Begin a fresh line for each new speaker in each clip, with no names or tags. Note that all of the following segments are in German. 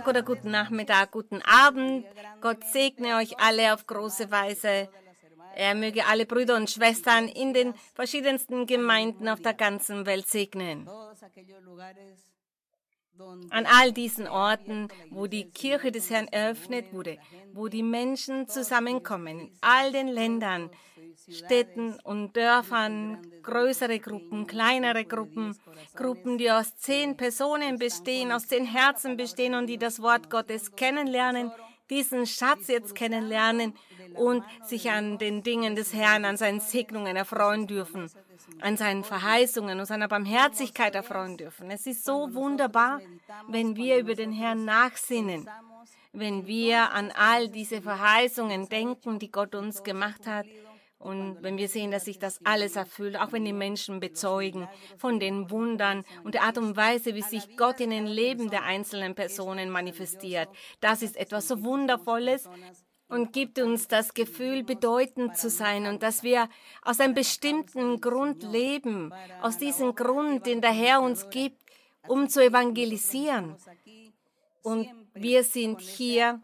Tag oder guten Nachmittag, guten Abend. Gott segne euch alle auf große Weise. Er möge alle Brüder und Schwestern in den verschiedensten Gemeinden auf der ganzen Welt segnen. An all diesen Orten, wo die Kirche des Herrn eröffnet wurde, wo die Menschen zusammenkommen, in all den Ländern, Städten und Dörfern, größere Gruppen, kleinere Gruppen, Gruppen, die aus zehn Personen bestehen, aus zehn Herzen bestehen und die das Wort Gottes kennenlernen, diesen Schatz jetzt kennenlernen und sich an den Dingen des Herrn, an seinen Segnungen erfreuen dürfen, an seinen Verheißungen und seiner Barmherzigkeit erfreuen dürfen. Es ist so wunderbar, wenn wir über den Herrn nachsinnen, wenn wir an all diese Verheißungen denken, die Gott uns gemacht hat und wenn wir sehen, dass sich das alles erfüllt, auch wenn die Menschen bezeugen von den Wundern und der Art und Weise, wie sich Gott in den Leben der einzelnen Personen manifestiert, das ist etwas so Wundervolles und gibt uns das Gefühl, bedeutend zu sein und dass wir aus einem bestimmten Grund leben, aus diesem Grund, den der Herr uns gibt, um zu evangelisieren. Und wir sind hier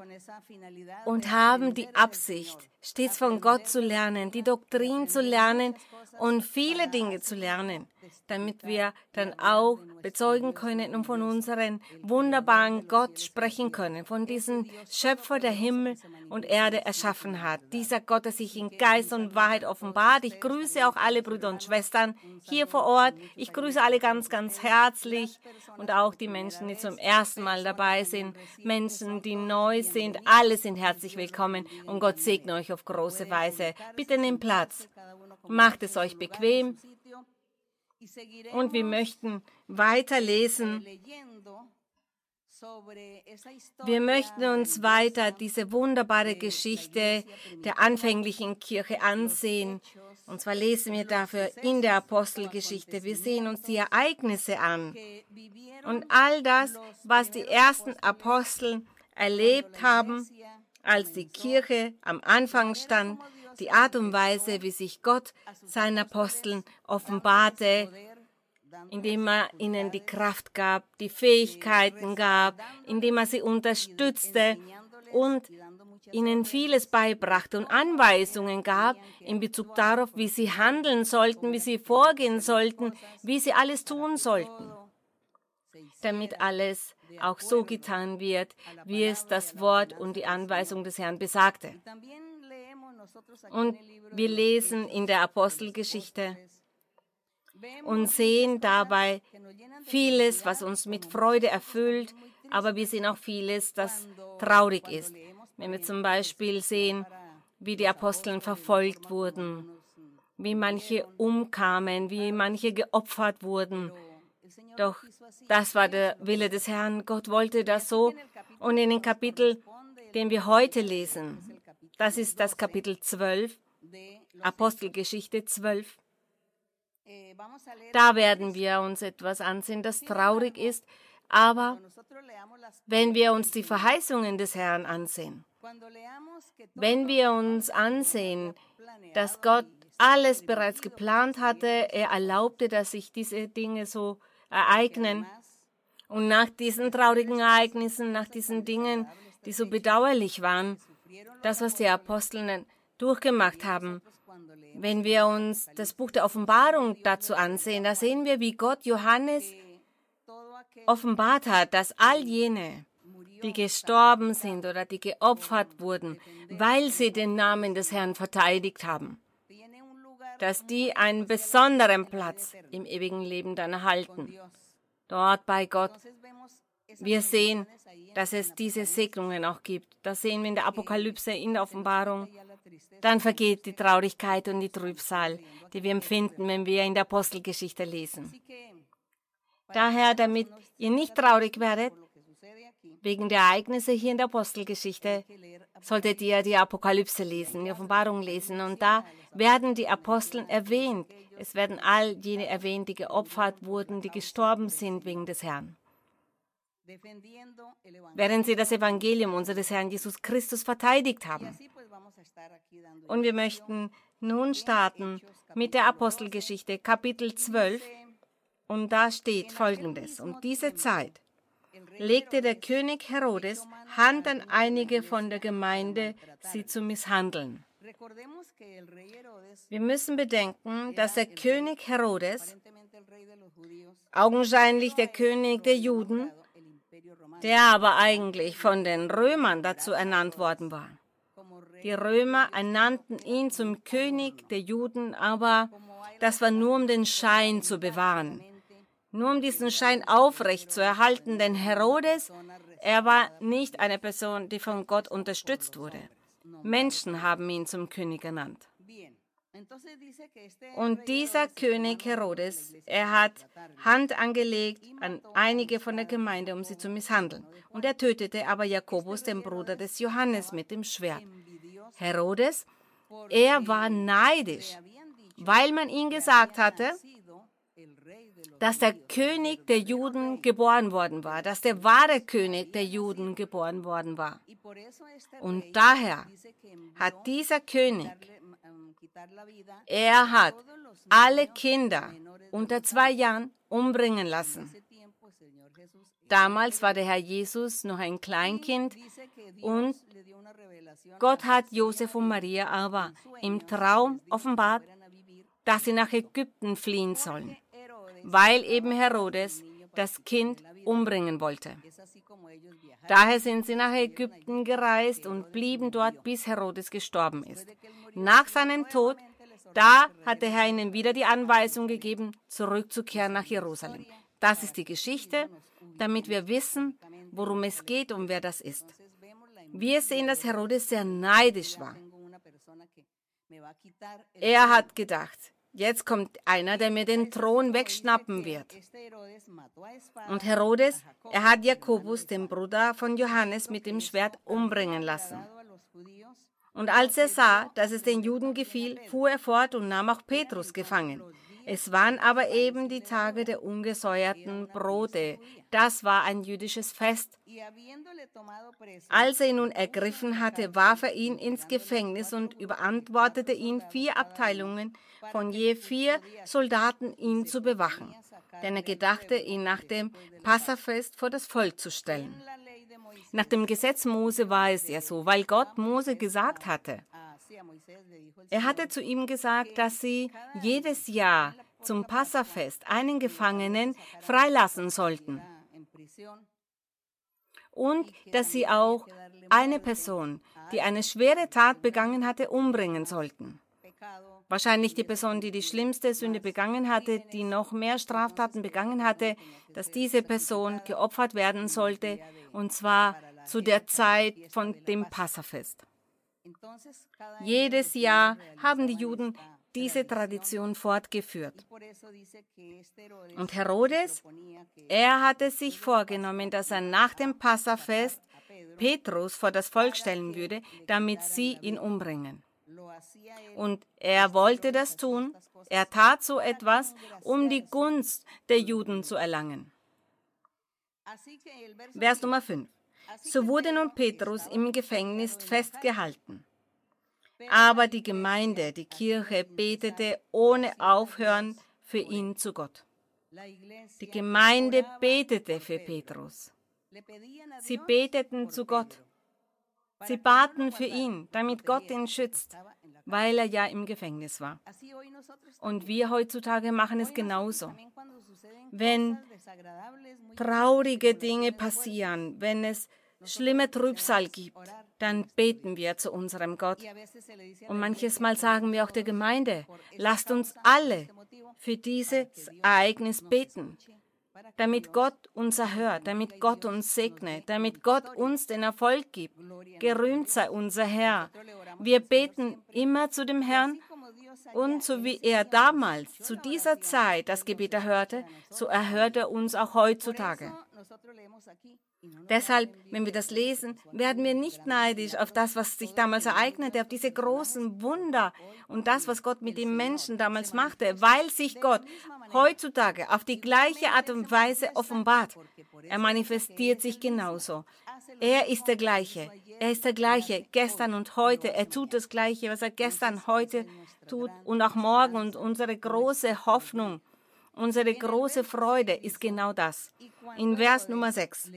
und haben die Absicht, stets von Gott zu lernen, die Doktrin zu lernen und viele Dinge zu lernen, damit wir dann auch bezeugen können und von unserem wunderbaren Gott sprechen können, von diesem Schöpfer, der Himmel und Erde erschaffen hat. Dieser Gott, der sich in Geist und Wahrheit offenbart. Ich grüße auch alle Brüder und Schwestern hier vor Ort. Ich grüße alle ganz, ganz herzlich und auch die Menschen, die zum ersten Mal dabei sind, Menschen, die neu sind. Alle sind herzlich willkommen und Gott segne euch auf große Weise. Bitte nehmt Platz. Macht es euch bequem. Und wir möchten weiterlesen. Wir möchten uns weiter diese wunderbare Geschichte der anfänglichen Kirche ansehen. Und zwar lesen wir dafür in der Apostelgeschichte. Wir sehen uns die Ereignisse an. Und all das, was die ersten Apostel erlebt haben, als die Kirche am Anfang stand, die Art und Weise, wie sich Gott seinen Aposteln offenbarte, indem er ihnen die Kraft gab, die Fähigkeiten gab, indem er sie unterstützte und ihnen vieles beibrachte und Anweisungen gab in Bezug darauf, wie sie handeln sollten, wie sie vorgehen sollten, wie sie alles tun sollten, damit alles auch so getan wird, wie es das Wort und die Anweisung des Herrn besagte. Und wir lesen in der Apostelgeschichte und sehen dabei vieles, was uns mit Freude erfüllt, aber wir sehen auch vieles, das traurig ist. Wenn wir zum Beispiel sehen, wie die Aposteln verfolgt wurden, wie manche umkamen, wie manche geopfert wurden. Doch das war der Wille des Herrn. Gott wollte das so. Und in dem Kapitel, den wir heute lesen, das ist das Kapitel 12, Apostelgeschichte 12. Da werden wir uns etwas ansehen, das traurig ist, aber wenn wir uns die Verheißungen des Herrn ansehen, wenn wir uns ansehen, dass Gott alles bereits geplant hatte, er erlaubte, dass sich diese Dinge so ereignen. Und nach diesen traurigen Ereignissen, nach diesen Dingen, die so bedauerlich waren, das, was die Apostel durchgemacht haben. Wenn wir uns das Buch der Offenbarung dazu ansehen, da sehen wir, wie Gott Johannes offenbart hat, dass all jene, die gestorben sind oder die geopfert wurden, weil sie den Namen des Herrn verteidigt haben, dass die einen besonderen Platz im ewigen Leben dann erhalten. Dort bei Gott. Wir sehen, dass es diese Segnungen auch gibt. Das sehen wir in der Apokalypse, in der Offenbarung. Dann vergeht die Traurigkeit und die Trübsal, die wir empfinden, wenn wir in der Apostelgeschichte lesen. Daher, damit ihr nicht traurig werdet, wegen der Ereignisse hier in der Apostelgeschichte, solltet ihr die Apokalypse lesen, die Offenbarung lesen. Und da werden die Aposteln erwähnt. Es werden all jene erwähnt, die geopfert wurden, die gestorben sind wegen des Herrn während sie das Evangelium unseres Herrn Jesus Christus verteidigt haben. Und wir möchten nun starten mit der Apostelgeschichte Kapitel 12 und da steht folgendes. Um diese Zeit legte der König Herodes Hand an einige von der Gemeinde, sie zu misshandeln. Wir müssen bedenken, dass der König Herodes, augenscheinlich der König der Juden, der aber eigentlich von den Römern dazu ernannt worden war. Die Römer ernannten ihn zum König der Juden, aber das war nur um den Schein zu bewahren, nur um diesen Schein aufrecht zu erhalten, denn Herodes, er war nicht eine Person, die von Gott unterstützt wurde. Menschen haben ihn zum König ernannt. Und dieser König Herodes, er hat Hand angelegt an einige von der Gemeinde, um sie zu misshandeln. Und er tötete aber Jakobus, den Bruder des Johannes, mit dem Schwert. Herodes, er war neidisch, weil man ihm gesagt hatte, dass der König der Juden geboren worden war, dass der wahre König der Juden geboren worden war. Und daher hat dieser König, er hat alle Kinder unter zwei Jahren umbringen lassen. Damals war der Herr Jesus noch ein Kleinkind und Gott hat Josef und Maria aber im Traum offenbart, dass sie nach Ägypten fliehen sollen weil eben Herodes das Kind umbringen wollte. Daher sind sie nach Ägypten gereist und blieben dort, bis Herodes gestorben ist. Nach seinem Tod, da hat der Herr ihnen wieder die Anweisung gegeben, zurückzukehren nach Jerusalem. Das ist die Geschichte, damit wir wissen, worum es geht und wer das ist. Wir sehen, dass Herodes sehr neidisch war. Er hat gedacht, Jetzt kommt einer, der mir den Thron wegschnappen wird. Und Herodes, er hat Jakobus, den Bruder von Johannes, mit dem Schwert umbringen lassen. Und als er sah, dass es den Juden gefiel, fuhr er fort und nahm auch Petrus gefangen. Es waren aber eben die Tage der ungesäuerten Brote. Das war ein jüdisches Fest. Als er ihn nun ergriffen hatte, warf er ihn ins Gefängnis und überantwortete ihn vier Abteilungen von je vier Soldaten, ihn zu bewachen. Denn er gedachte, ihn nach dem Passafest vor das Volk zu stellen. Nach dem Gesetz Mose war es ja so, weil Gott Mose gesagt hatte, er hatte zu ihm gesagt, dass sie jedes Jahr zum Passafest einen Gefangenen freilassen sollten und dass sie auch eine Person, die eine schwere Tat begangen hatte, umbringen sollten. Wahrscheinlich die Person, die die schlimmste Sünde begangen hatte, die noch mehr Straftaten begangen hatte, dass diese Person geopfert werden sollte, und zwar zu der Zeit von dem Passafest. Jedes Jahr haben die Juden diese Tradition fortgeführt. Und Herodes, er hatte sich vorgenommen, dass er nach dem Passafest Petrus vor das Volk stellen würde, damit sie ihn umbringen. Und er wollte das tun. Er tat so etwas, um die Gunst der Juden zu erlangen. Vers Nummer 5. So wurde nun Petrus im Gefängnis festgehalten. Aber die Gemeinde, die Kirche betete ohne Aufhören für ihn zu Gott. Die Gemeinde betete für Petrus. Sie beteten zu Gott. Sie baten für ihn, damit Gott ihn schützt, weil er ja im Gefängnis war. Und wir heutzutage machen es genauso. Wenn traurige Dinge passieren, wenn es schlimme Trübsal gibt, dann beten wir zu unserem Gott. Und manches Mal sagen wir auch der Gemeinde, lasst uns alle für dieses Ereignis beten, damit Gott uns erhört, damit Gott uns segnet, damit Gott uns den Erfolg gibt. Gerühmt sei unser Herr. Wir beten immer zu dem Herrn und so wie er damals zu dieser Zeit das Gebet erhörte, so erhört er uns auch heutzutage. Deshalb, wenn wir das lesen, werden wir nicht neidisch auf das, was sich damals ereignete, auf diese großen Wunder und das, was Gott mit den Menschen damals machte, weil sich Gott heutzutage auf die gleiche Art und Weise offenbart. Er manifestiert sich genauso. Er ist der gleiche. Er ist der gleiche gestern und heute. Er tut das gleiche, was er gestern, heute tut und auch morgen und unsere große Hoffnung Unsere große Freude ist genau das. In Vers Nummer 6.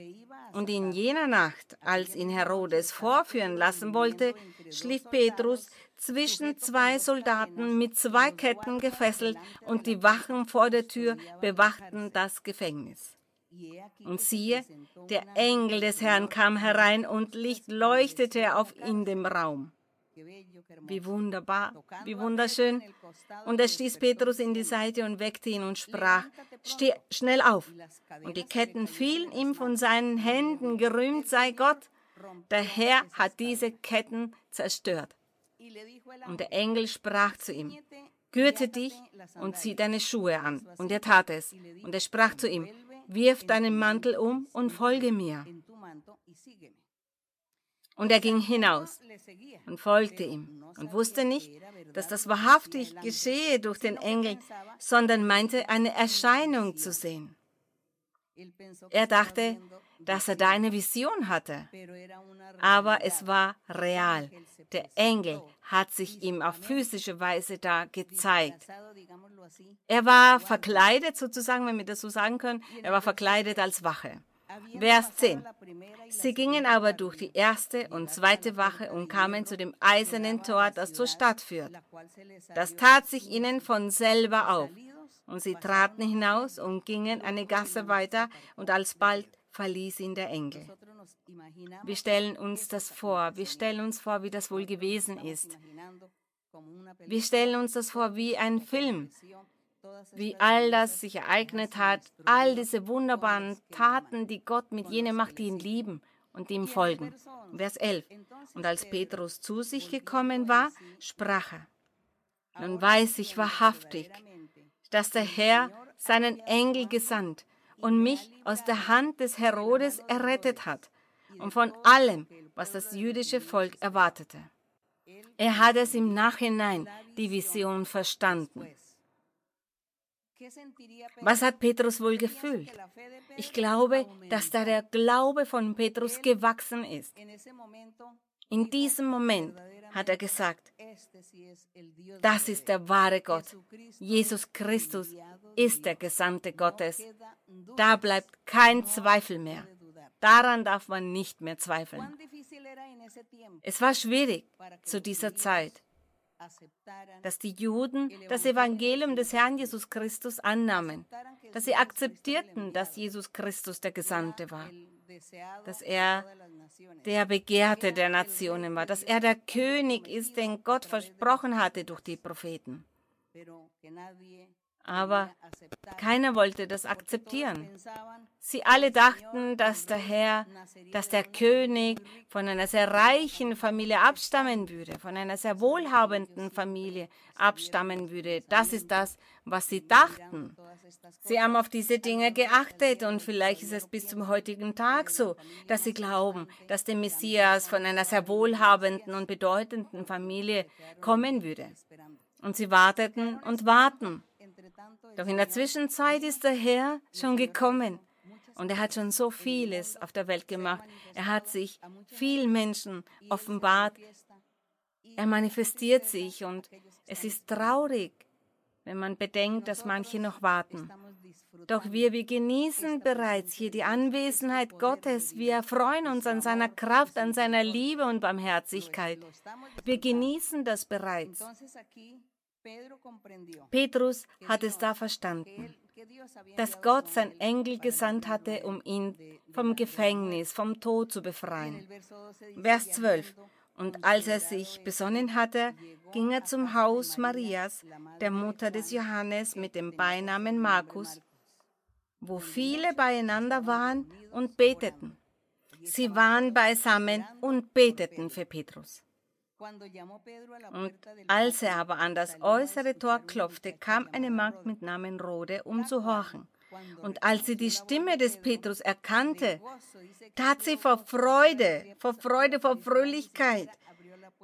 Und in jener Nacht, als ihn Herodes vorführen lassen wollte, schlief Petrus zwischen zwei Soldaten mit zwei Ketten gefesselt und die Wachen vor der Tür bewachten das Gefängnis. Und siehe, der Engel des Herrn kam herein und Licht leuchtete auf in dem Raum. Wie wunderbar, wie wunderschön. Und er stieß Petrus in die Seite und weckte ihn und sprach, steh schnell auf. Und die Ketten fielen ihm von seinen Händen, gerühmt sei Gott. Der Herr hat diese Ketten zerstört. Und der Engel sprach zu ihm, gürte dich und zieh deine Schuhe an. Und er tat es. Und er sprach zu ihm, wirf deinen Mantel um und folge mir. Und er ging hinaus und folgte ihm und wusste nicht, dass das wahrhaftig geschehe durch den Engel, sondern meinte, eine Erscheinung zu sehen. Er dachte, dass er da eine Vision hatte, aber es war real. Der Engel hat sich ihm auf physische Weise da gezeigt. Er war verkleidet, sozusagen, wenn wir das so sagen können, er war verkleidet als Wache. Vers 10. Sie gingen aber durch die erste und zweite Wache und kamen zu dem eisernen Tor, das zur Stadt führt. Das tat sich ihnen von selber auf. Und sie traten hinaus und gingen eine Gasse weiter, und alsbald verließ ihn der Engel. Wir stellen uns das vor, wir stellen uns vor, wie das wohl gewesen ist. Wir stellen uns das vor wie ein Film, wie all das sich ereignet hat, all diese wunderbaren Taten, die Gott mit jenen macht, die ihn lieben und ihm folgen. Vers 11. Und als Petrus zu sich gekommen war, sprach er, nun weiß ich wahrhaftig, dass der Herr seinen Engel gesandt und mich aus der Hand des Herodes errettet hat und von allem, was das jüdische Volk erwartete. Er hat es im Nachhinein, die Vision, verstanden. Was hat Petrus wohl gefühlt? Ich glaube, dass da der Glaube von Petrus gewachsen ist. In diesem Moment hat er gesagt, das ist der wahre Gott. Jesus Christus ist der Gesandte Gottes. Da bleibt kein Zweifel mehr. Daran darf man nicht mehr zweifeln. Es war schwierig zu dieser Zeit dass die Juden das Evangelium des Herrn Jesus Christus annahmen, dass sie akzeptierten, dass Jesus Christus der Gesandte war, dass er der Begehrte der Nationen war, dass er der König ist, den Gott versprochen hatte durch die Propheten. Aber keiner wollte das akzeptieren. Sie alle dachten, dass der Herr, dass der König von einer sehr reichen Familie abstammen würde, von einer sehr wohlhabenden Familie abstammen würde. Das ist das, was sie dachten. Sie haben auf diese Dinge geachtet und vielleicht ist es bis zum heutigen Tag so, dass sie glauben, dass der Messias von einer sehr wohlhabenden und bedeutenden Familie kommen würde. Und sie warteten und warten. Doch in der Zwischenzeit ist der Herr schon gekommen und er hat schon so vieles auf der Welt gemacht. Er hat sich vielen Menschen offenbart. Er manifestiert sich und es ist traurig, wenn man bedenkt, dass manche noch warten. Doch wir, wir genießen bereits hier die Anwesenheit Gottes. Wir erfreuen uns an seiner Kraft, an seiner Liebe und Barmherzigkeit. Wir genießen das bereits. Petrus hat es da verstanden, dass Gott sein Engel gesandt hatte, um ihn vom Gefängnis, vom Tod zu befreien. Vers 12. Und als er sich besonnen hatte, ging er zum Haus Marias, der Mutter des Johannes mit dem Beinamen Markus, wo viele beieinander waren und beteten. Sie waren beisammen und beteten für Petrus. Und als er aber an das äußere Tor klopfte, kam eine Magd mit Namen Rode, um zu horchen. Und als sie die Stimme des Petrus erkannte, tat sie vor Freude, vor Freude, vor Fröhlichkeit.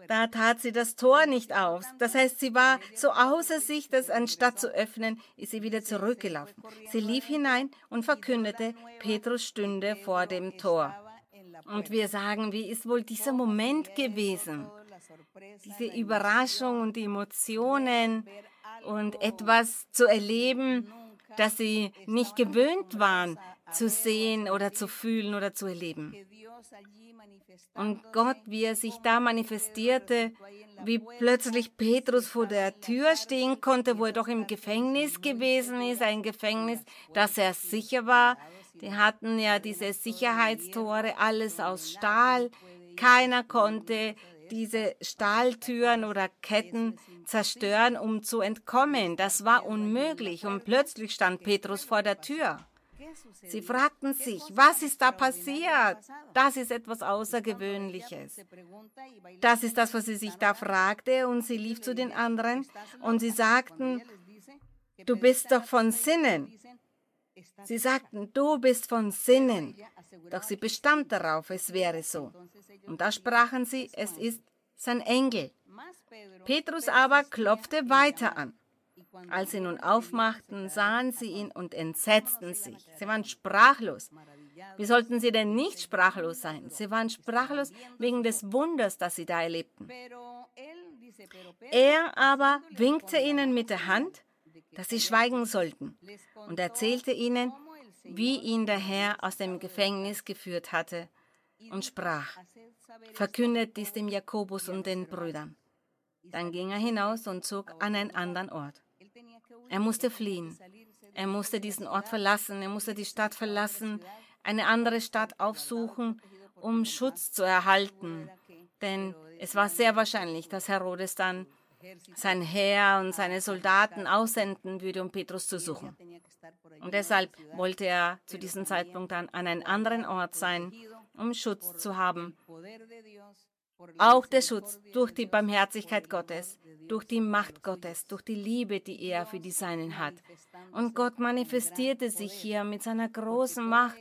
Da tat sie das Tor nicht auf. Das heißt, sie war so außer sich, dass anstatt zu öffnen, ist sie wieder zurückgelaufen. Sie lief hinein und verkündete, Petrus stünde vor dem Tor. Und wir sagen, wie ist wohl dieser Moment gewesen? Diese Überraschung und die Emotionen und etwas zu erleben, das sie nicht gewöhnt waren zu sehen oder zu fühlen oder zu erleben. Und Gott, wie er sich da manifestierte, wie plötzlich Petrus vor der Tür stehen konnte, wo er doch im Gefängnis gewesen ist, ein Gefängnis, das er sicher war. Die hatten ja diese Sicherheitstore, alles aus Stahl. Keiner konnte diese Stahltüren oder Ketten zerstören, um zu entkommen. Das war unmöglich. Und plötzlich stand Petrus vor der Tür. Sie fragten sich, was ist da passiert? Das ist etwas Außergewöhnliches. Das ist das, was sie sich da fragte. Und sie lief zu den anderen und sie sagten, du bist doch von Sinnen. Sie sagten, du bist von Sinnen. Doch sie bestand darauf, es wäre so. Und da sprachen sie, es ist sein Engel. Petrus aber klopfte weiter an. Als sie nun aufmachten, sahen sie ihn und entsetzten sich. Sie waren sprachlos. Wie sollten sie denn nicht sprachlos sein? Sie waren sprachlos wegen des Wunders, das sie da erlebten. Er aber winkte ihnen mit der Hand, dass sie schweigen sollten, und erzählte ihnen, wie ihn der Herr aus dem Gefängnis geführt hatte, und sprach, verkündet dies dem Jakobus und den Brüdern. Dann ging er hinaus und zog an einen anderen Ort. Er musste fliehen. Er musste diesen Ort verlassen. Er musste die Stadt verlassen, eine andere Stadt aufsuchen, um Schutz zu erhalten. Denn es war sehr wahrscheinlich, dass Herodes dann sein Heer und seine Soldaten aussenden würde, um Petrus zu suchen. Und deshalb wollte er zu diesem Zeitpunkt dann an einem anderen Ort sein, um Schutz zu haben. Auch der Schutz durch die Barmherzigkeit Gottes, durch die Macht Gottes, durch die Liebe, die er für die Seinen hat. Und Gott manifestierte sich hier mit seiner großen Macht,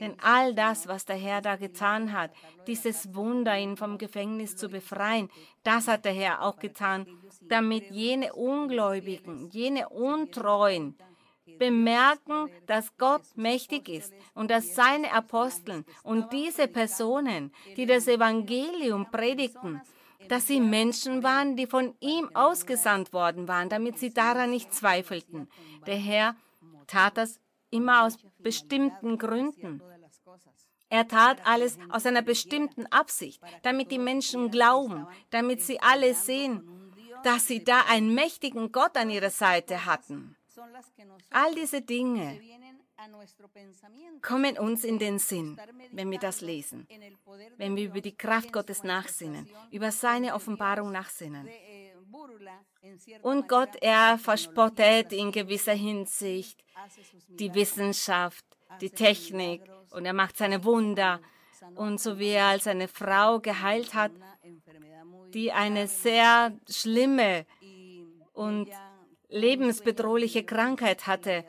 denn all das, was der Herr da getan hat, dieses Wunder, ihn vom Gefängnis zu befreien, das hat der Herr auch getan, damit jene Ungläubigen, jene Untreuen, bemerken, dass Gott mächtig ist und dass seine Aposteln und diese Personen, die das Evangelium predigten, dass sie Menschen waren, die von ihm ausgesandt worden waren, damit sie daran nicht zweifelten. Der Herr tat das immer aus bestimmten Gründen. Er tat alles aus einer bestimmten Absicht, damit die Menschen glauben, damit sie alle sehen, dass sie da einen mächtigen Gott an ihrer Seite hatten. All diese Dinge kommen uns in den Sinn, wenn wir das lesen, wenn wir über die Kraft Gottes nachsinnen, über seine Offenbarung nachsinnen. Und Gott, er verspottet in gewisser Hinsicht die Wissenschaft, die Technik und er macht seine Wunder. Und so wie er als eine Frau geheilt hat, die eine sehr schlimme und lebensbedrohliche Krankheit hatte.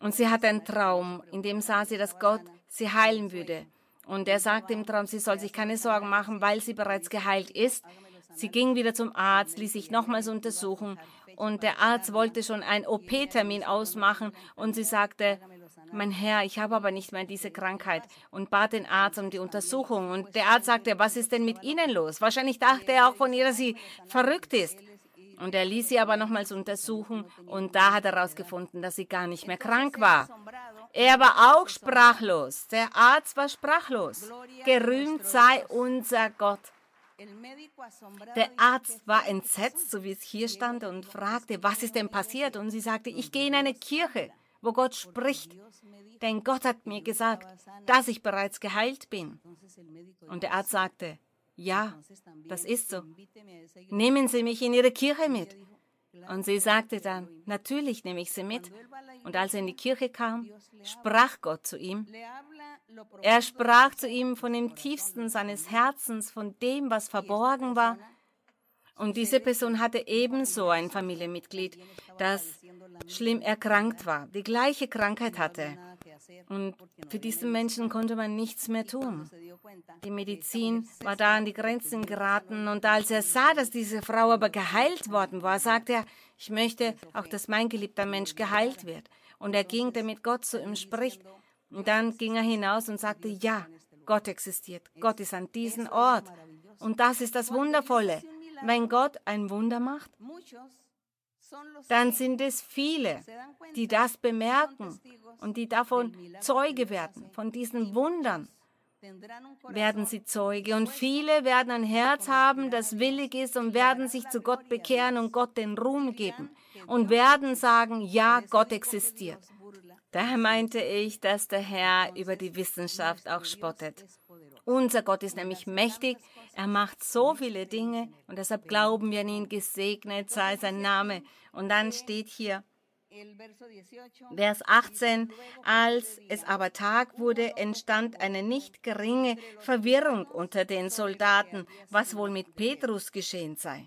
Und sie hatte einen Traum, in dem sah sie, dass Gott sie heilen würde. Und er sagte im Traum, sie soll sich keine Sorgen machen, weil sie bereits geheilt ist. Sie ging wieder zum Arzt, ließ sich nochmals untersuchen und der Arzt wollte schon einen OP-Termin ausmachen und sie sagte, mein Herr, ich habe aber nicht mehr diese Krankheit und bat den Arzt um die Untersuchung. Und der Arzt sagte, was ist denn mit Ihnen los? Wahrscheinlich dachte er auch von ihr, dass sie verrückt ist. Und er ließ sie aber nochmals untersuchen und da hat er herausgefunden, dass sie gar nicht mehr krank war. Er war auch sprachlos. Der Arzt war sprachlos. Gerühmt sei unser Gott. Der Arzt war entsetzt, so wie es hier stand, und fragte, was ist denn passiert? Und sie sagte, ich gehe in eine Kirche, wo Gott spricht. Denn Gott hat mir gesagt, dass ich bereits geheilt bin. Und der Arzt sagte, ja, das ist so. Nehmen Sie mich in Ihre Kirche mit. Und sie sagte dann, natürlich nehme ich sie mit. Und als er in die Kirche kam, sprach Gott zu ihm. Er sprach zu ihm von dem tiefsten seines Herzens, von dem, was verborgen war. Und diese Person hatte ebenso ein Familienmitglied, das schlimm erkrankt war, die gleiche Krankheit hatte. Und für diesen Menschen konnte man nichts mehr tun. Die Medizin war da an die Grenzen geraten und als er sah, dass diese Frau aber geheilt worden war, sagte er, ich möchte auch, dass mein geliebter Mensch geheilt wird. Und er ging, damit Gott zu ihm spricht. Und dann ging er hinaus und sagte, ja, Gott existiert. Gott ist an diesem Ort. Und das ist das Wundervolle. Wenn Gott ein Wunder macht, dann sind es viele, die das bemerken und die davon Zeuge werden, von diesen Wundern werden sie Zeuge. Und viele werden ein Herz haben, das willig ist und werden sich zu Gott bekehren und Gott den Ruhm geben und werden sagen, ja, Gott existiert. Daher meinte ich, dass der Herr über die Wissenschaft auch spottet. Unser Gott ist nämlich mächtig, er macht so viele Dinge und deshalb glauben wir an ihn, gesegnet sei sein Name. Und dann steht hier, Vers 18, als es aber Tag wurde, entstand eine nicht geringe Verwirrung unter den Soldaten, was wohl mit Petrus geschehen sei.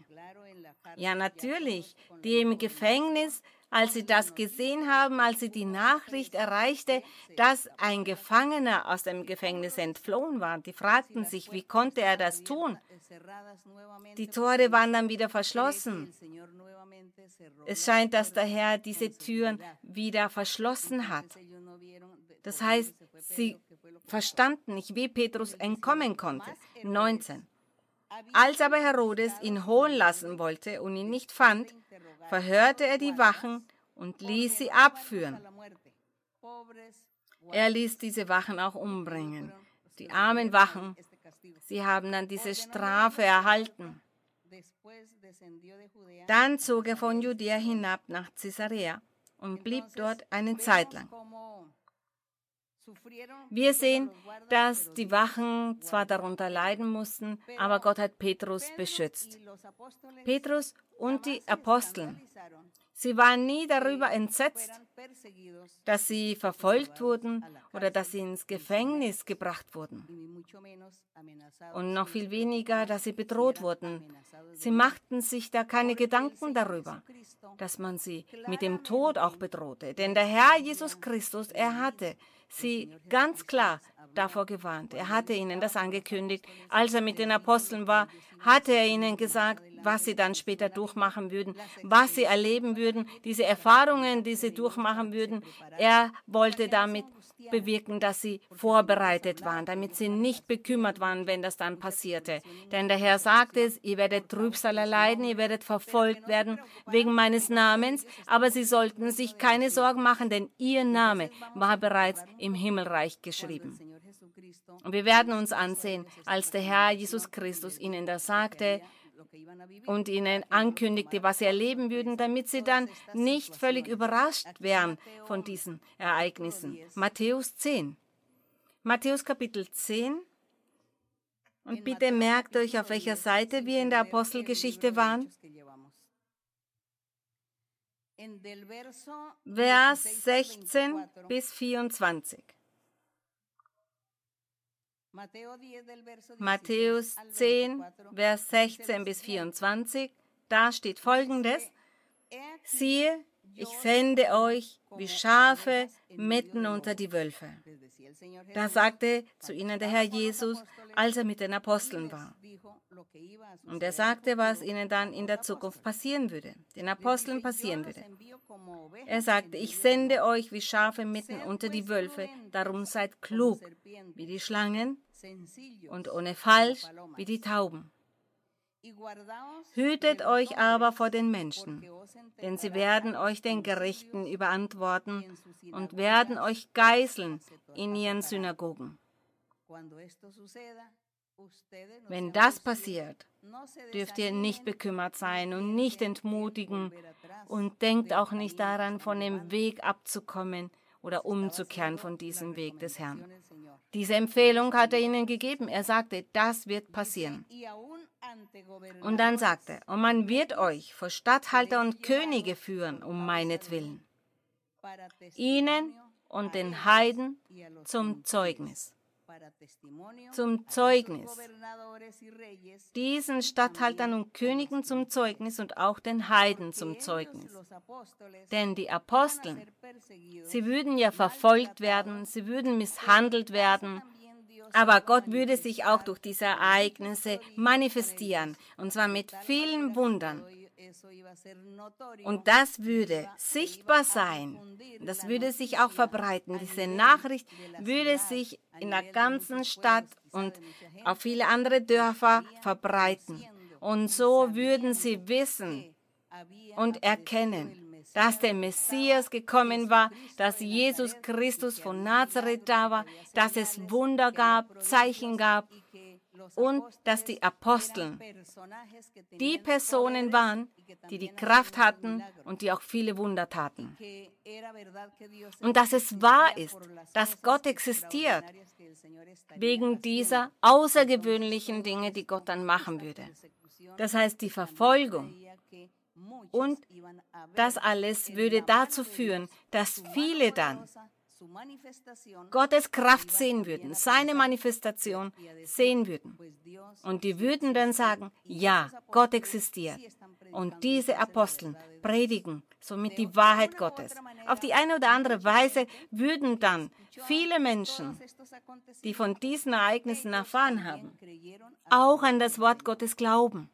Ja, natürlich, die im Gefängnis als sie das gesehen haben, als sie die Nachricht erreichte, dass ein Gefangener aus dem Gefängnis entflohen war. Die fragten sich, wie konnte er das tun? Die Tore waren dann wieder verschlossen. Es scheint, dass der Herr diese Türen wieder verschlossen hat. Das heißt, sie verstanden nicht, wie Petrus entkommen konnte. 19. Als aber Herodes ihn holen lassen wollte und ihn nicht fand, verhörte er die Wachen und ließ sie abführen. Er ließ diese Wachen auch umbringen. Die armen Wachen, sie haben dann diese Strafe erhalten. Dann zog er von Judäa hinab nach Caesarea und blieb dort eine Zeit lang. Wir sehen, dass die Wachen zwar darunter leiden mussten, aber Gott hat Petrus beschützt. Petrus und die Apostel, Sie waren nie darüber entsetzt, dass sie verfolgt wurden oder dass sie ins Gefängnis gebracht wurden. Und noch viel weniger, dass sie bedroht wurden. Sie machten sich da keine Gedanken darüber, dass man sie mit dem Tod auch bedrohte. Denn der Herr Jesus Christus, er hatte sie ganz klar davor gewarnt. Er hatte ihnen das angekündigt. Als er mit den Aposteln war, hatte er ihnen gesagt, was sie dann später durchmachen würden, was sie erleben würden, diese Erfahrungen, die sie durchmachen würden. Er wollte damit bewirken, dass sie vorbereitet waren, damit sie nicht bekümmert waren, wenn das dann passierte. Denn der Herr sagte es, ihr werdet Trübsal erleiden, ihr werdet verfolgt werden wegen meines Namens, aber sie sollten sich keine Sorgen machen, denn ihr Name war bereits im Himmelreich geschrieben. Und wir werden uns ansehen, als der Herr Jesus Christus ihnen das sagte und ihnen ankündigte, was sie erleben würden, damit sie dann nicht völlig überrascht wären von diesen Ereignissen. Matthäus 10. Matthäus Kapitel 10. Und bitte merkt euch, auf welcher Seite wir in der Apostelgeschichte waren. Vers 16 bis 24. Matthäus 10, Vers 16 bis 24, da steht folgendes, siehe, ich sende euch wie Schafe mitten unter die Wölfe. Da sagte zu ihnen der Herr Jesus, als er mit den Aposteln war. Und er sagte, was ihnen dann in der Zukunft passieren würde, den Aposteln passieren würde. Er sagte, ich sende euch wie Schafe mitten unter die Wölfe, darum seid klug wie die Schlangen und ohne Falsch wie die Tauben. Hütet euch aber vor den Menschen, denn sie werden euch den Gerichten überantworten und werden euch geißeln in ihren Synagogen. Wenn das passiert, dürft ihr nicht bekümmert sein und nicht entmutigen und denkt auch nicht daran, von dem Weg abzukommen oder umzukehren von diesem Weg des Herrn. Diese Empfehlung hat er ihnen gegeben. Er sagte, das wird passieren. Und dann sagte er, und man wird euch vor Statthalter und Könige führen, um meinetwillen, ihnen und den Heiden zum Zeugnis zum Zeugnis, diesen Statthaltern und Königen zum Zeugnis und auch den Heiden zum Zeugnis. Denn die Aposteln, sie würden ja verfolgt werden, sie würden misshandelt werden, aber Gott würde sich auch durch diese Ereignisse manifestieren, und zwar mit vielen Wundern und das würde sichtbar sein. Das würde sich auch verbreiten. Diese Nachricht würde sich in der ganzen Stadt und auf viele andere Dörfer verbreiten. Und so würden sie wissen, und erkennen, dass der Messias gekommen war, dass Jesus Christus von Nazareth da war, dass es Wunder gab, Zeichen gab und dass die Aposteln die Personen waren, die die Kraft hatten und die auch viele Wunder taten. Und dass es wahr ist, dass Gott existiert, wegen dieser außergewöhnlichen Dinge, die Gott dann machen würde. Das heißt, die Verfolgung. Und das alles würde dazu führen, dass viele dann Gottes Kraft sehen würden, seine Manifestation sehen würden. Und die würden dann sagen, ja, Gott existiert. Und diese Aposteln predigen somit die Wahrheit Gottes. Auf die eine oder andere Weise würden dann viele Menschen, die von diesen Ereignissen erfahren haben, auch an das Wort Gottes glauben.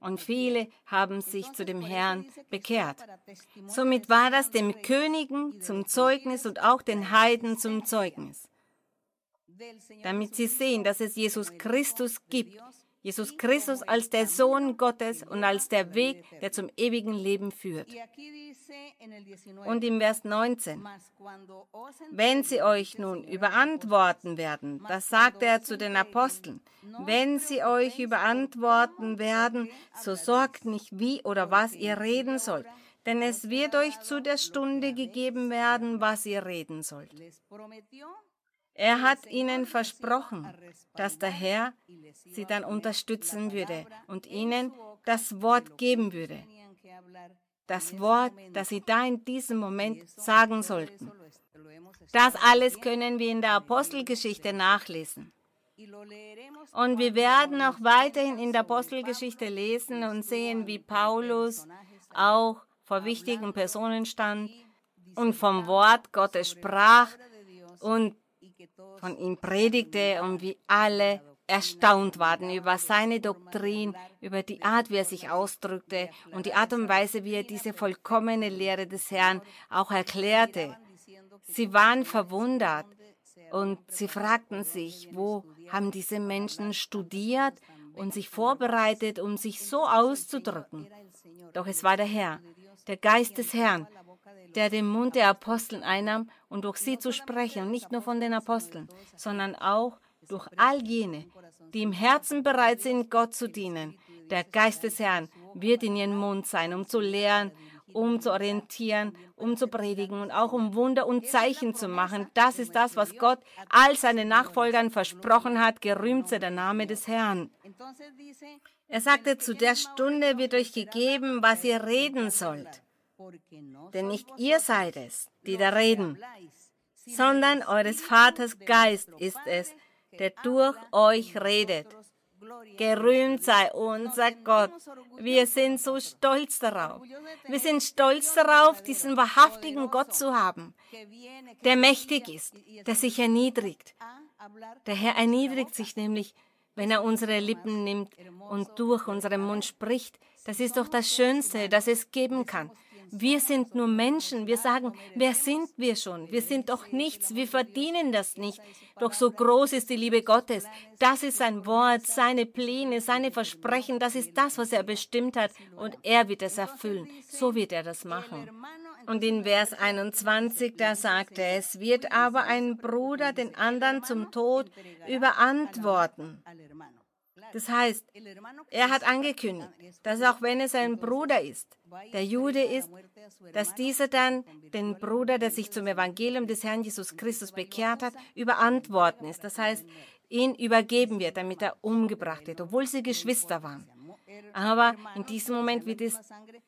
Und viele haben sich zu dem Herrn bekehrt. Somit war das dem Königen zum Zeugnis und auch den Heiden zum Zeugnis, damit sie sehen, dass es Jesus Christus gibt Jesus Christus als der Sohn Gottes und als der Weg, der zum ewigen Leben führt. Und im Vers 19, wenn sie euch nun überantworten werden, das sagt er zu den Aposteln, wenn sie euch überantworten werden, so sorgt nicht, wie oder was ihr reden sollt, denn es wird euch zu der Stunde gegeben werden, was ihr reden sollt. Er hat ihnen versprochen, dass der Herr sie dann unterstützen würde und ihnen das Wort geben würde. Das Wort, das sie da in diesem Moment sagen sollten. Das alles können wir in der Apostelgeschichte nachlesen. Und wir werden auch weiterhin in der Apostelgeschichte lesen und sehen, wie Paulus auch vor wichtigen Personen stand und vom Wort Gottes sprach und von ihm predigte und wie alle erstaunt waren über seine Doktrin, über die Art, wie er sich ausdrückte und die Art und Weise, wie er diese vollkommene Lehre des Herrn auch erklärte. Sie waren verwundert und sie fragten sich, wo haben diese Menschen studiert und sich vorbereitet, um sich so auszudrücken. Doch es war der Herr, der Geist des Herrn, der den Mund der Aposteln einnahm und durch sie zu sprechen, nicht nur von den Aposteln, sondern auch durch all jene, die im Herzen bereit sind, Gott zu dienen. Der Geist des Herrn wird in ihren Mund sein, um zu lehren, um zu orientieren, um zu predigen und auch um Wunder und Zeichen zu machen. Das ist das, was Gott all seinen Nachfolgern versprochen hat. Gerühmt sei der Name des Herrn. Er sagte, zu der Stunde wird euch gegeben, was ihr reden sollt. Denn nicht ihr seid es, die da reden, sondern eures Vaters Geist ist es, der durch euch redet. Gerühmt sei unser Gott. Wir sind so stolz darauf. Wir sind stolz darauf, diesen wahrhaftigen Gott zu haben, der mächtig ist, der sich erniedrigt. Der Herr erniedrigt sich nämlich, wenn er unsere Lippen nimmt und durch unseren Mund spricht. Das ist doch das Schönste, das es geben kann. Wir sind nur Menschen. Wir sagen, wer sind wir schon? Wir sind doch nichts. Wir verdienen das nicht. Doch so groß ist die Liebe Gottes. Das ist sein Wort, seine Pläne, seine Versprechen. Das ist das, was er bestimmt hat. Und er wird es erfüllen. So wird er das machen. Und in Vers 21, da sagt er, es wird aber ein Bruder den anderen zum Tod überantworten. Das heißt, er hat angekündigt, dass auch wenn es ein Bruder ist, der Jude ist, dass dieser dann den Bruder, der sich zum Evangelium des Herrn Jesus Christus bekehrt hat, überantworten ist. Das heißt, ihn übergeben wird, damit er umgebracht wird, obwohl sie Geschwister waren. Aber in diesem Moment wird es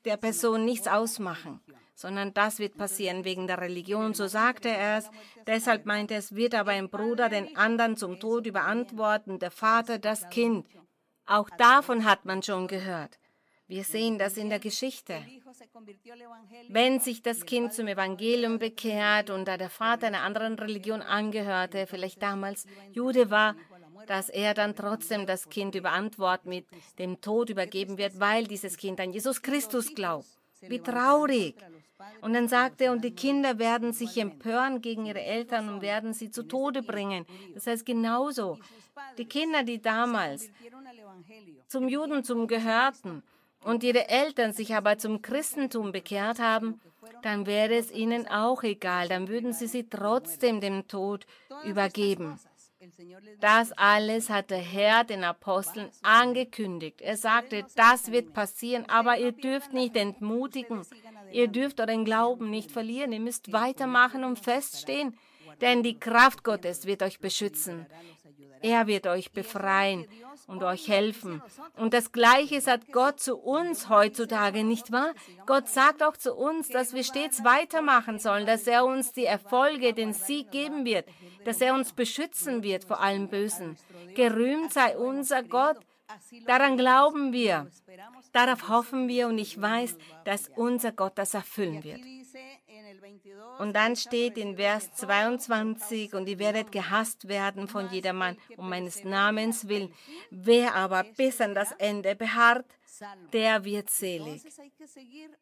der Person nichts ausmachen, sondern das wird passieren wegen der Religion. So sagte er es. Deshalb meinte es wird aber ein Bruder den anderen zum Tod überantworten, der Vater das Kind. Auch davon hat man schon gehört. Wir sehen das in der Geschichte. Wenn sich das Kind zum Evangelium bekehrt und da der Vater einer anderen Religion angehörte, vielleicht damals Jude war, dass er dann trotzdem das Kind überantwortet mit dem Tod übergeben wird, weil dieses Kind an Jesus Christus glaubt. Wie traurig. Und dann sagt er, und die Kinder werden sich empören gegen ihre Eltern und werden sie zu Tode bringen. Das heißt genauso. Die Kinder, die damals zum Judentum gehörten, und ihre Eltern sich aber zum Christentum bekehrt haben, dann wäre es ihnen auch egal, dann würden sie sie trotzdem dem Tod übergeben. Das alles hat der Herr den Aposteln angekündigt. Er sagte, das wird passieren, aber ihr dürft nicht entmutigen. Ihr dürft euren Glauben nicht verlieren. Ihr müsst weitermachen und feststehen, denn die Kraft Gottes wird euch beschützen. Er wird euch befreien und euch helfen. Und das Gleiche sagt Gott zu uns heutzutage, nicht wahr? Gott sagt auch zu uns, dass wir stets weitermachen sollen, dass er uns die Erfolge, den Sieg geben wird, dass er uns beschützen wird vor allem Bösen. Gerühmt sei unser Gott. Daran glauben wir. Darauf hoffen wir und ich weiß, dass unser Gott das erfüllen wird. Und dann steht in Vers 22, und ihr werdet gehasst werden von jedermann um meines Namens willen. Wer aber bis an das Ende beharrt, der wird selig.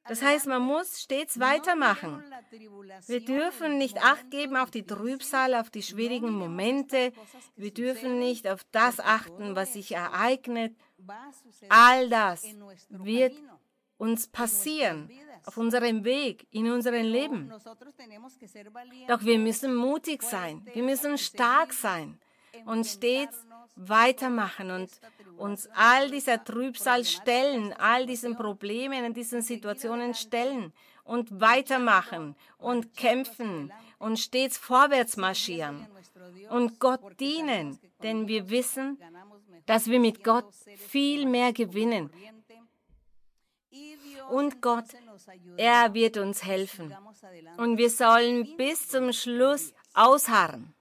Das heißt, man muss stets weitermachen. Wir dürfen nicht Acht geben auf die Trübsal, auf die schwierigen Momente. Wir dürfen nicht auf das achten, was sich ereignet. All das wird uns passieren auf unserem Weg, in unserem Leben. Doch wir müssen mutig sein, wir müssen stark sein und stets weitermachen und uns all dieser Trübsal stellen, all diesen Problemen und diesen Situationen stellen und weitermachen und kämpfen und stets vorwärts marschieren und Gott dienen, denn wir wissen, dass wir mit Gott viel mehr gewinnen. Und Gott er wird uns helfen. Und wir sollen bis zum Schluss ausharren.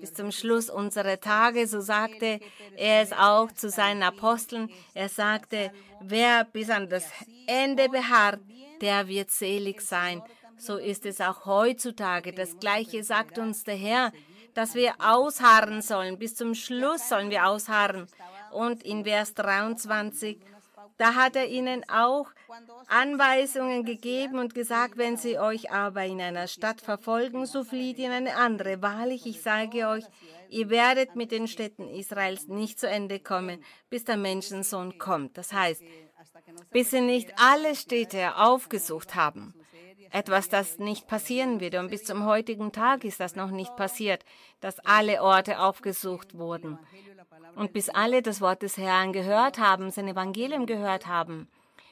Bis zum Schluss unserer Tage, so sagte er es auch zu seinen Aposteln. Er sagte, wer bis an das Ende beharrt, der wird selig sein. So ist es auch heutzutage. Das Gleiche sagt uns der Herr, dass wir ausharren sollen. Bis zum Schluss sollen wir ausharren. Und in Vers 23 da hat er ihnen auch Anweisungen gegeben und gesagt, wenn sie euch aber in einer Stadt verfolgen, so flieht in eine andere. Wahrlich, ich sage euch, ihr werdet mit den Städten Israels nicht zu Ende kommen, bis der Menschensohn kommt. Das heißt, bis sie nicht alle Städte aufgesucht haben. Etwas, das nicht passieren wird. Und bis zum heutigen Tag ist das noch nicht passiert, dass alle Orte aufgesucht wurden. Und bis alle das Wort des Herrn gehört haben, sein Evangelium gehört haben.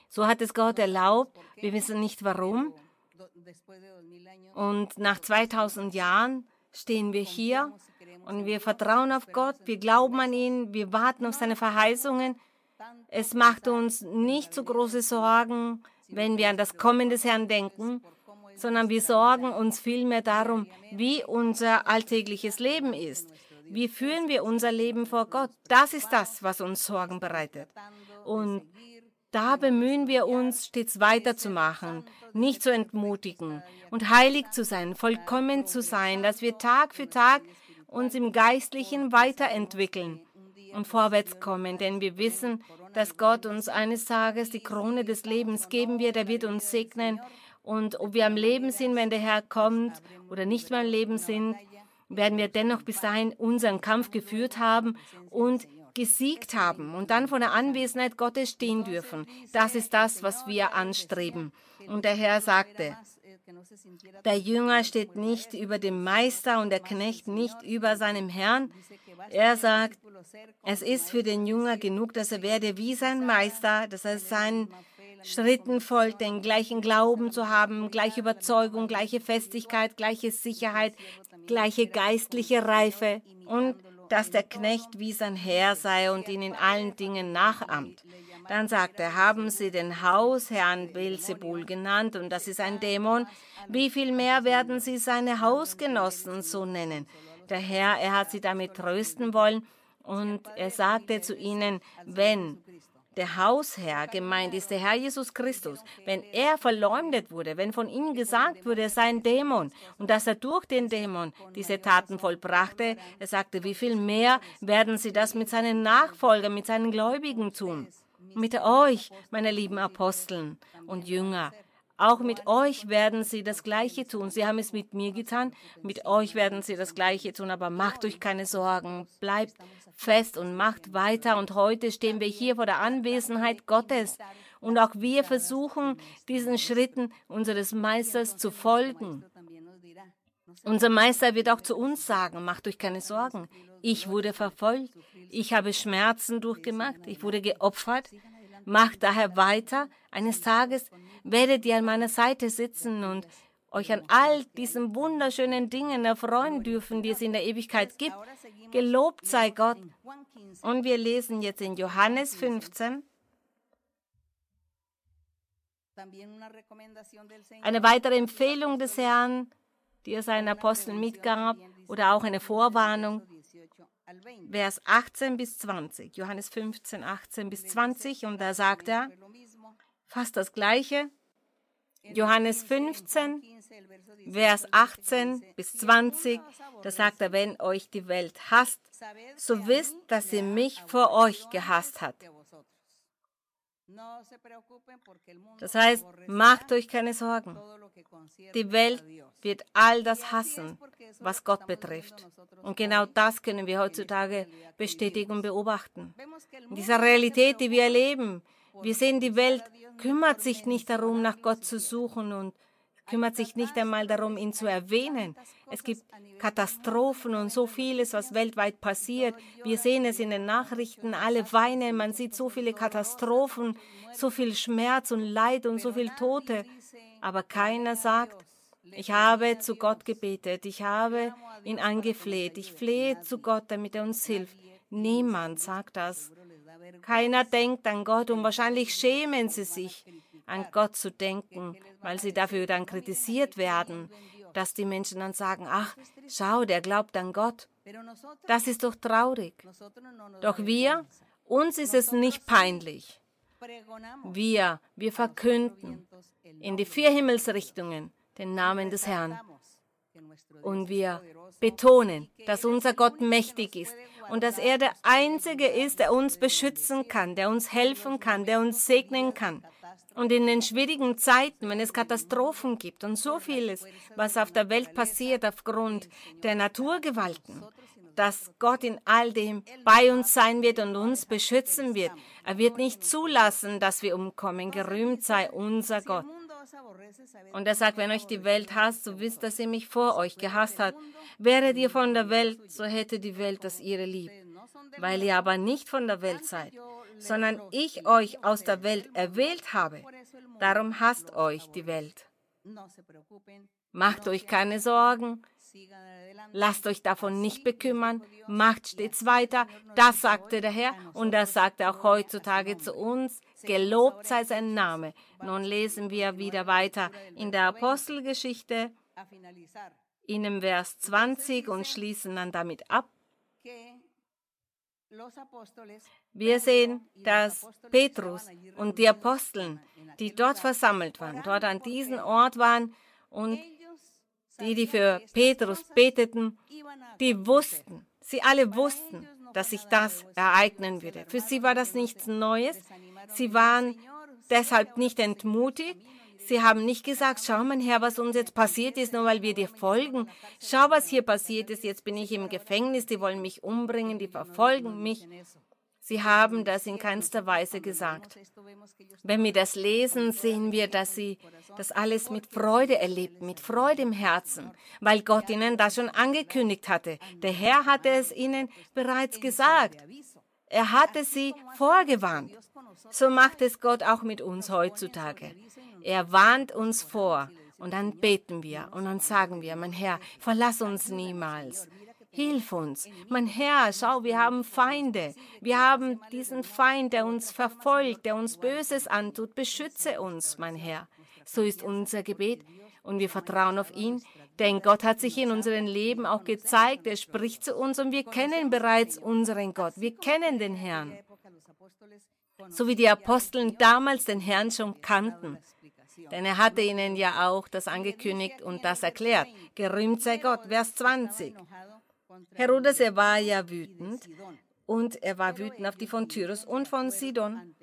So hat es Gott erlaubt. Wir wissen nicht warum. Und nach 2000 Jahren stehen wir hier und wir vertrauen auf Gott, wir glauben an ihn, wir warten auf seine Verheißungen. Es macht uns nicht so große Sorgen, wenn wir an das Kommen des Herrn denken, sondern wir sorgen uns vielmehr darum, wie unser alltägliches Leben ist. Wie führen wir unser Leben vor Gott? Das ist das, was uns Sorgen bereitet. Und da bemühen wir uns, stets weiterzumachen, nicht zu entmutigen und heilig zu sein, vollkommen zu sein, dass wir Tag für Tag uns im Geistlichen weiterentwickeln und vorwärts kommen, denn wir wissen, dass Gott uns eines Tages die Krone des Lebens geben wird, er wird uns segnen und ob wir am Leben sind, wenn der Herr kommt oder nicht mehr am Leben sind, werden wir dennoch bis dahin unseren Kampf geführt haben und gesiegt haben und dann von der Anwesenheit Gottes stehen dürfen. Das ist das, was wir anstreben. Und der Herr sagte, der Jünger steht nicht über dem Meister und der Knecht nicht über seinem Herrn. Er sagt, es ist für den Jünger genug, dass er werde wie sein Meister, dass er seinen Schritten folgt, den gleichen Glauben zu haben, gleiche Überzeugung, gleiche Festigkeit, gleiche Sicherheit, gleiche geistliche Reife und dass der Knecht wie sein Herr sei und ihn in allen Dingen nachahmt. Dann sagt er, haben Sie den Hausherrn Belzebul genannt und das ist ein Dämon. Wie viel mehr werden Sie seine Hausgenossen so nennen? Der Herr, er hat sie damit trösten wollen und er sagte zu ihnen, wenn der Hausherr gemeint ist, der Herr Jesus Christus, wenn er verleumdet wurde, wenn von ihm gesagt wurde, er sei ein Dämon und dass er durch den Dämon diese Taten vollbrachte, er sagte, wie viel mehr werden sie das mit seinen Nachfolgern, mit seinen Gläubigen tun? Mit euch, meine lieben Aposteln und Jünger. Auch mit euch werden sie das Gleiche tun. Sie haben es mit mir getan, mit euch werden sie das Gleiche tun, aber macht euch keine Sorgen, bleibt fest und macht weiter. Und heute stehen wir hier vor der Anwesenheit Gottes Und auch wir versuchen, diesen Schritten unseres Meisters zu folgen. Unser Meister wird auch zu uns sagen, macht euch keine Sorgen. Ich wurde verfolgt, ich habe Schmerzen durchgemacht, ich wurde geopfert. Macht daher weiter. Eines Tages werdet ihr an meiner Seite sitzen und euch an all diesen wunderschönen Dingen erfreuen dürfen, die es in der Ewigkeit gibt. Gelobt sei Gott. Und wir lesen jetzt in Johannes 15 eine weitere Empfehlung des Herrn, die er seinen Aposteln mitgab, oder auch eine Vorwarnung. Vers 18 bis 20, Johannes 15, 18 bis 20, und da sagt er fast das Gleiche. Johannes 15, Vers 18 bis 20, da sagt er, wenn euch die Welt hasst, so wisst, dass sie mich vor euch gehasst hat. Das heißt, macht euch keine Sorgen. Die Welt wird all das hassen, was Gott betrifft. Und genau das können wir heutzutage bestätigen und beobachten. In dieser Realität, die wir erleben, wir sehen, die Welt kümmert sich nicht darum, nach Gott zu suchen und kümmert sich nicht einmal darum, ihn zu erwähnen. Es gibt Katastrophen und so vieles, was weltweit passiert. Wir sehen es in den Nachrichten, alle weinen, man sieht so viele Katastrophen, so viel Schmerz und Leid und so viel Tote. Aber keiner sagt, ich habe zu Gott gebetet, ich habe ihn angefleht, ich flehe zu Gott, damit er uns hilft. Niemand sagt das. Keiner denkt an Gott und wahrscheinlich schämen sie sich, an Gott zu denken, weil sie dafür dann kritisiert werden, dass die Menschen dann sagen, ach, schau, der glaubt an Gott. Das ist doch traurig. Doch wir, uns ist es nicht peinlich. Wir, wir verkünden in die vier Himmelsrichtungen den Namen des Herrn. Und wir betonen, dass unser Gott mächtig ist und dass er der Einzige ist, der uns beschützen kann, der uns helfen kann, der uns segnen kann. Und in den schwierigen Zeiten, wenn es Katastrophen gibt und so vieles, was auf der Welt passiert aufgrund der Naturgewalten, dass Gott in all dem bei uns sein wird und uns beschützen wird. Er wird nicht zulassen, dass wir umkommen. Gerühmt sei unser Gott. Und er sagt, wenn euch die Welt hasst, so wisst, dass ihr mich vor euch gehasst hat. Wäret ihr von der Welt, so hätte die Welt das ihre lieb. Weil ihr aber nicht von der Welt seid, sondern ich euch aus der Welt erwählt habe, darum hasst euch die Welt. Macht euch keine Sorgen, lasst euch davon nicht bekümmern, macht stets weiter, das sagte der Herr und das sagt er auch heutzutage zu uns, gelobt sei sein Name. Nun lesen wir wieder weiter in der Apostelgeschichte in dem Vers 20 und schließen dann damit ab. Wir sehen, dass Petrus und die Aposteln, die dort versammelt waren, dort an diesem Ort waren und die, die für Petrus beteten, die wussten, sie alle wussten, dass sich das ereignen würde. Für sie war das nichts Neues. Sie waren deshalb nicht entmutigt, Sie haben nicht gesagt, schau mein Herr, was uns jetzt passiert ist, nur weil wir dir folgen. Schau, was hier passiert ist. Jetzt bin ich im Gefängnis, die wollen mich umbringen, die verfolgen mich. Sie haben das in keinster Weise gesagt. Wenn wir das lesen, sehen wir, dass sie das alles mit Freude erlebten, mit Freude im Herzen, weil Gott ihnen das schon angekündigt hatte. Der Herr hatte es ihnen bereits gesagt. Er hatte sie vorgewarnt. So macht es Gott auch mit uns heutzutage. Er warnt uns vor und dann beten wir und dann sagen wir, mein Herr, verlass uns niemals. Hilf uns. Mein Herr, schau, wir haben Feinde. Wir haben diesen Feind, der uns verfolgt, der uns Böses antut. Beschütze uns, mein Herr. So ist unser Gebet und wir vertrauen auf ihn, denn Gott hat sich in unserem Leben auch gezeigt. Er spricht zu uns und wir kennen bereits unseren Gott. Wir kennen den Herrn. So wie die Aposteln damals den Herrn schon kannten. Denn er hatte ihnen ja auch das angekündigt und das erklärt. Gerühmt sei Gott. Vers 20. Herodes, er war ja wütend und er war wütend auf die von Tyrus und von Sidon.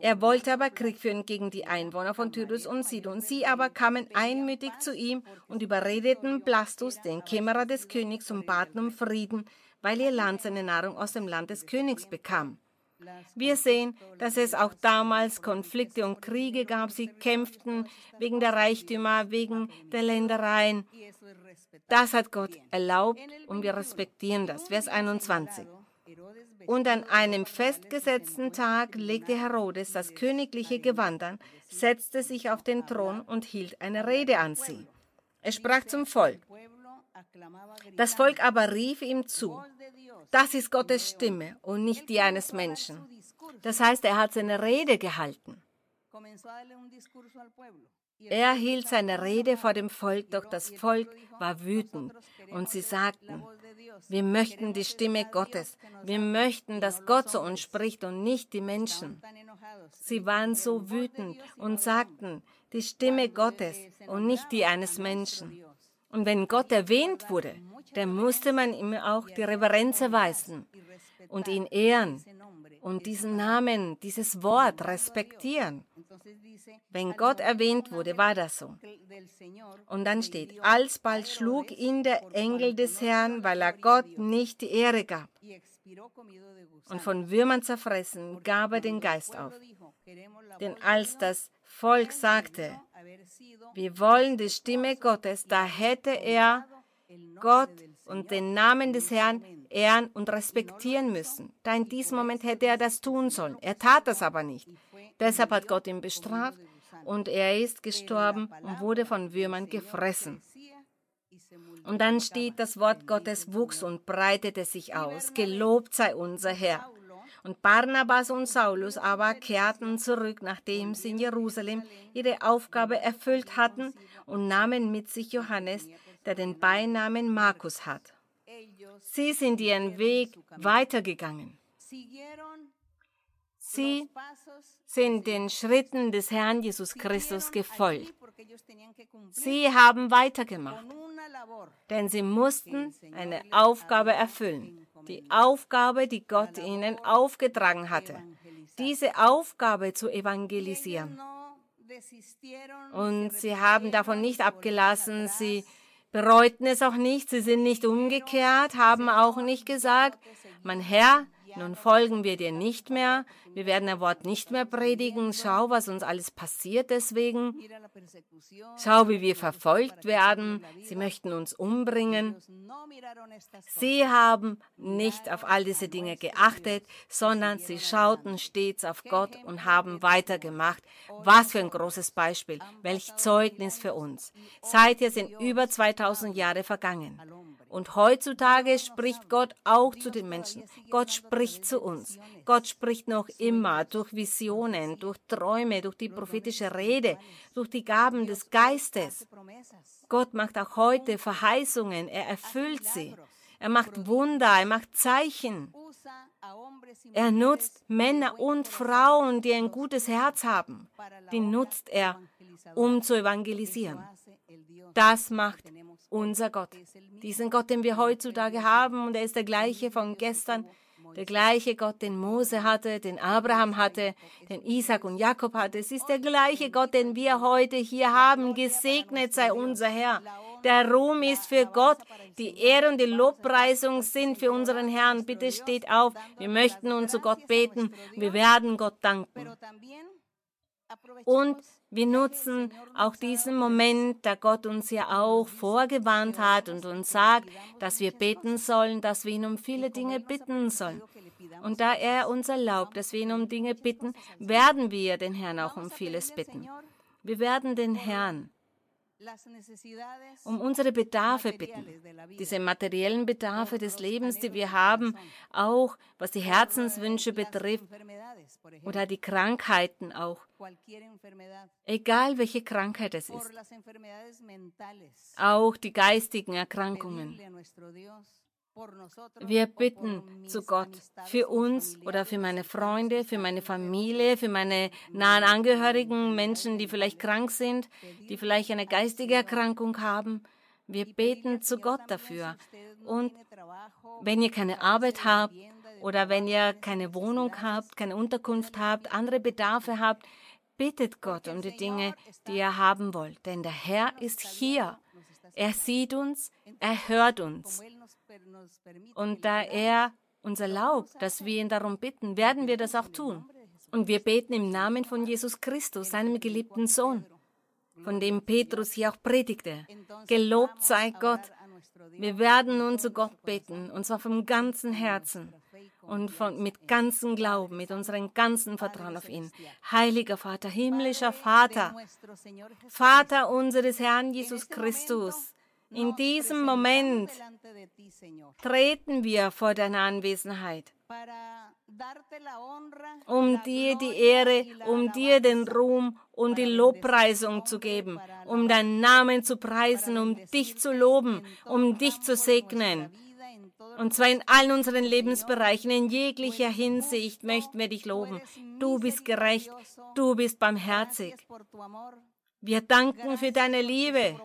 Er wollte aber Krieg führen gegen die Einwohner von Tyrus und Sidon. Sie aber kamen einmütig zu ihm und überredeten Blastus, den Kämmerer des Königs, und baten um Frieden, weil ihr Land seine Nahrung aus dem Land des Königs bekam. Wir sehen, dass es auch damals Konflikte und Kriege gab. Sie kämpften wegen der Reichtümer, wegen der Ländereien. Das hat Gott erlaubt und wir respektieren das. Vers 21. Und an einem festgesetzten Tag legte Herodes das königliche Gewand an, setzte sich auf den Thron und hielt eine Rede an sie. Er sprach zum Volk. Das Volk aber rief ihm zu, das ist Gottes Stimme und nicht die eines Menschen. Das heißt, er hat seine Rede gehalten. Er hielt seine Rede vor dem Volk, doch das Volk war wütend und sie sagten, wir möchten die Stimme Gottes, wir möchten, dass Gott zu uns spricht und nicht die Menschen. Sie waren so wütend und sagten, die Stimme Gottes und nicht die eines Menschen. Und wenn Gott erwähnt wurde, dann musste man ihm auch die Reverenz erweisen und ihn ehren und diesen Namen, dieses Wort respektieren. Wenn Gott erwähnt wurde, war das so. Und dann steht, alsbald schlug ihn der Engel des Herrn, weil er Gott nicht die Ehre gab. Und von Würmern zerfressen gab er den Geist auf. Denn als das Volk sagte, wir wollen die Stimme Gottes, da hätte er Gott und den Namen des Herrn ehren und respektieren müssen. Da in diesem Moment hätte er das tun sollen. Er tat das aber nicht. Deshalb hat Gott ihn bestraft und er ist gestorben und wurde von Würmern gefressen. Und dann steht, das Wort Gottes wuchs und breitete sich aus. Gelobt sei unser Herr. Und Barnabas und Saulus aber kehrten zurück, nachdem sie in Jerusalem ihre Aufgabe erfüllt hatten und nahmen mit sich Johannes, der den Beinamen Markus hat. Sie sind ihren Weg weitergegangen. Sie sind den Schritten des Herrn Jesus Christus gefolgt. Sie haben weitergemacht, denn sie mussten eine Aufgabe erfüllen die Aufgabe, die Gott ihnen aufgetragen hatte, diese Aufgabe zu evangelisieren. Und sie haben davon nicht abgelassen, sie bereuten es auch nicht, sie sind nicht umgekehrt, haben auch nicht gesagt, mein Herr, nun folgen wir dir nicht mehr, wir werden ein Wort nicht mehr predigen, schau, was uns alles passiert deswegen, schau, wie wir verfolgt werden, sie möchten uns umbringen. Sie haben nicht auf all diese Dinge geachtet, sondern sie schauten stets auf Gott und haben weitergemacht. Was für ein großes Beispiel, welch Zeugnis für uns. Seither sind über 2000 Jahre vergangen. Und heutzutage spricht Gott auch zu den Menschen. Gott spricht zu uns. Gott spricht noch immer durch Visionen, durch Träume, durch die prophetische Rede, durch die Gaben des Geistes. Gott macht auch heute Verheißungen. Er erfüllt sie. Er macht Wunder, er macht Zeichen. Er nutzt Männer und Frauen, die ein gutes Herz haben. Die nutzt er, um zu evangelisieren. Das macht unser Gott. Diesen Gott, den wir heutzutage haben, und er ist der gleiche von gestern, der gleiche Gott, den Mose hatte, den Abraham hatte, den Isaac und Jakob hatte. Es ist der gleiche Gott, den wir heute hier haben. Gesegnet sei unser Herr. Der Ruhm ist für Gott. Die Ehre und die Lobpreisung sind für unseren Herrn. Bitte steht auf. Wir möchten nun zu Gott beten. Wir werden Gott danken. Und wir nutzen auch diesen Moment, da Gott uns ja auch vorgewarnt hat und uns sagt, dass wir beten sollen, dass wir ihn um viele Dinge bitten sollen. Und da er uns erlaubt, dass wir ihn um Dinge bitten, werden wir den Herrn auch um vieles bitten. Wir werden den Herrn um unsere Bedarfe bitten, diese materiellen Bedarfe des Lebens, die wir haben, auch was die Herzenswünsche betrifft oder die Krankheiten auch. Egal welche Krankheit es ist. Auch die geistigen Erkrankungen. Wir bitten zu Gott für uns oder für meine Freunde, für meine Familie, für meine nahen Angehörigen, Menschen, die vielleicht krank sind, die vielleicht eine geistige Erkrankung haben. Wir beten zu Gott dafür. Und wenn ihr keine Arbeit habt oder wenn ihr keine Wohnung habt, keine Unterkunft habt, andere Bedarfe habt, bittet Gott um die Dinge, die ihr haben wollt. Denn der Herr ist hier. Er sieht uns, er hört uns. Und da er uns erlaubt, dass wir ihn darum bitten, werden wir das auch tun. Und wir beten im Namen von Jesus Christus, seinem geliebten Sohn, von dem Petrus hier auch predigte. Gelobt sei Gott. Wir werden nun zu Gott beten, und zwar vom ganzen Herzen und von, mit ganzem Glauben, mit unserem ganzen Vertrauen auf ihn. Heiliger Vater, himmlischer Vater, Vater unseres Herrn Jesus Christus, in diesem Moment treten wir vor deiner Anwesenheit, um dir die Ehre, um dir den Ruhm und die Lobpreisung zu geben, um deinen Namen zu preisen, um dich zu loben, um dich zu segnen. Und zwar in allen unseren Lebensbereichen, in jeglicher Hinsicht möchten wir dich loben. Du bist gerecht, du bist barmherzig. Wir danken für deine Liebe.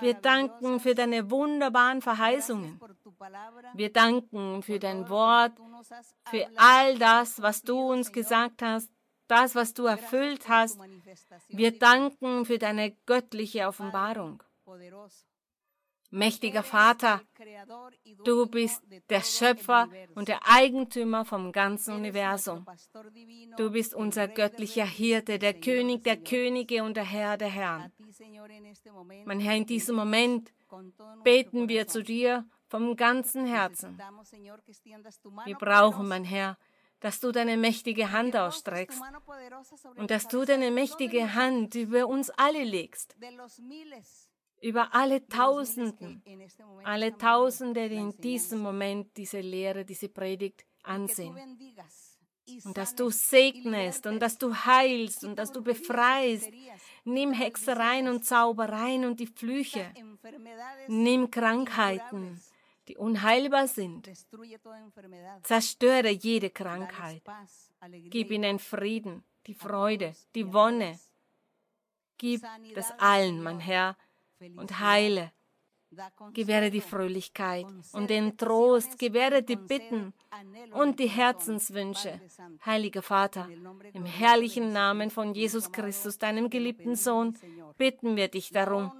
Wir danken für deine wunderbaren Verheißungen. Wir danken für dein Wort, für all das, was du uns gesagt hast, das, was du erfüllt hast. Wir danken für deine göttliche Offenbarung. Mächtiger Vater, du bist der Schöpfer und der Eigentümer vom ganzen Universum. Du bist unser göttlicher Hirte, der König der Könige und der Herr der Herren. Mein Herr, in diesem Moment beten wir zu dir vom ganzen Herzen. Wir brauchen, mein Herr, dass du deine mächtige Hand ausstreckst und dass du deine mächtige Hand über uns alle legst über alle Tausenden, alle Tausende, die in diesem Moment diese Lehre, diese Predigt ansehen. Und dass du segnest und dass du heilst und dass du befreist. Nimm Hexereien und Zaubereien und die Flüche. Nimm Krankheiten, die unheilbar sind. Zerstöre jede Krankheit. Gib ihnen Frieden, die Freude, die Wonne. Gib das allen, mein Herr, und heile. Gewähre die Fröhlichkeit und den Trost, gewähre die Bitten und die Herzenswünsche. Heiliger Vater, im herrlichen Namen von Jesus Christus, deinem geliebten Sohn, bitten wir dich darum.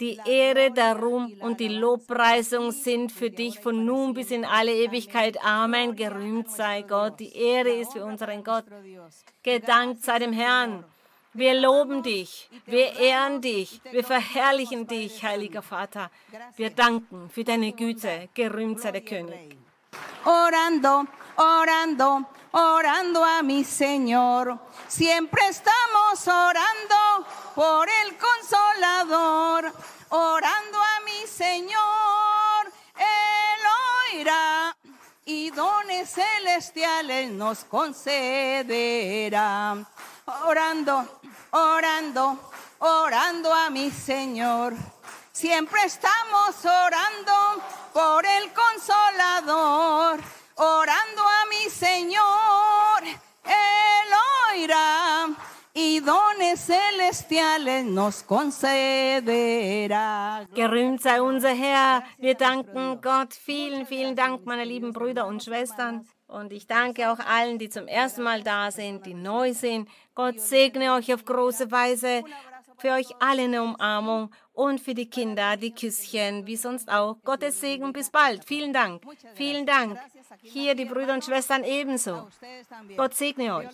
Die Ehre, der Ruhm und die Lobpreisung sind für dich von nun bis in alle Ewigkeit. Amen. Gerühmt sei Gott. Die Ehre ist für unseren Gott. Gedankt sei dem Herrn wir loben dich, wir ehren dich, wir verherrlichen dich, heiliger Vater. Wir danken für deine Güte, gerühmt sei der König.
Orando, orando, orando a mi Señor. Siempre estamos orando por el consolador, orando a mi Señor. Él oirá y dones celestiales nos concederá. Orando, orando, orando a mi Señor. Siempre estamos orando por el consolador, orando a mi Señor. Él oirá y dones celestiales nos concederá.
Gerühmt sei unser Herr. Wir danken Gott. Vielen, vielen Dank, meine lieben Brüder und Schwestern. Und ich danke auch allen, die zum ersten Mal da sind, die neu sind. Gott segne euch auf große Weise. Für euch alle eine Umarmung und für die Kinder die Küsschen, wie sonst auch. Gottes Segen, bis bald. Vielen Dank. Vielen Dank. Hier die Brüder und Schwestern ebenso. Gott segne euch.